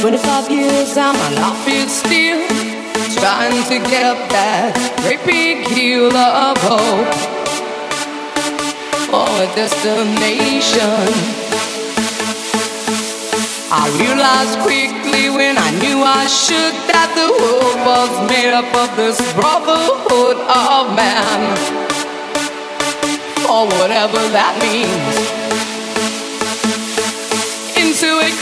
25 years and my life is still trying to get that great big hill of hope for a destination. I realized quickly when I knew I should that the world was made up of this brotherhood of man, or whatever that means. Into a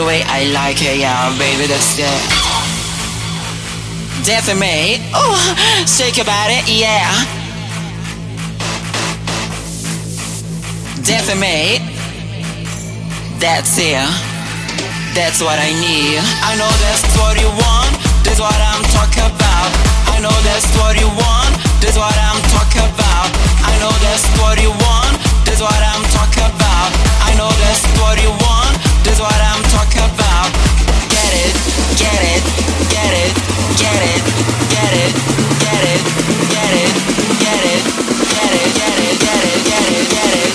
the way I like it, yeah, baby, that's it. Definitely, oh, shake about it, yeah. Definitely, that's it. That's what I need. I know that's what you want. That's what I'm talking about. I know that's what you want. That's what I'm talking about. I know that's what you want this what I'm. I know that's what you want, this what I'm talking about. Get it, get it, get it, get it, get it, get it, get it, get it, get it, get it, get it, get it.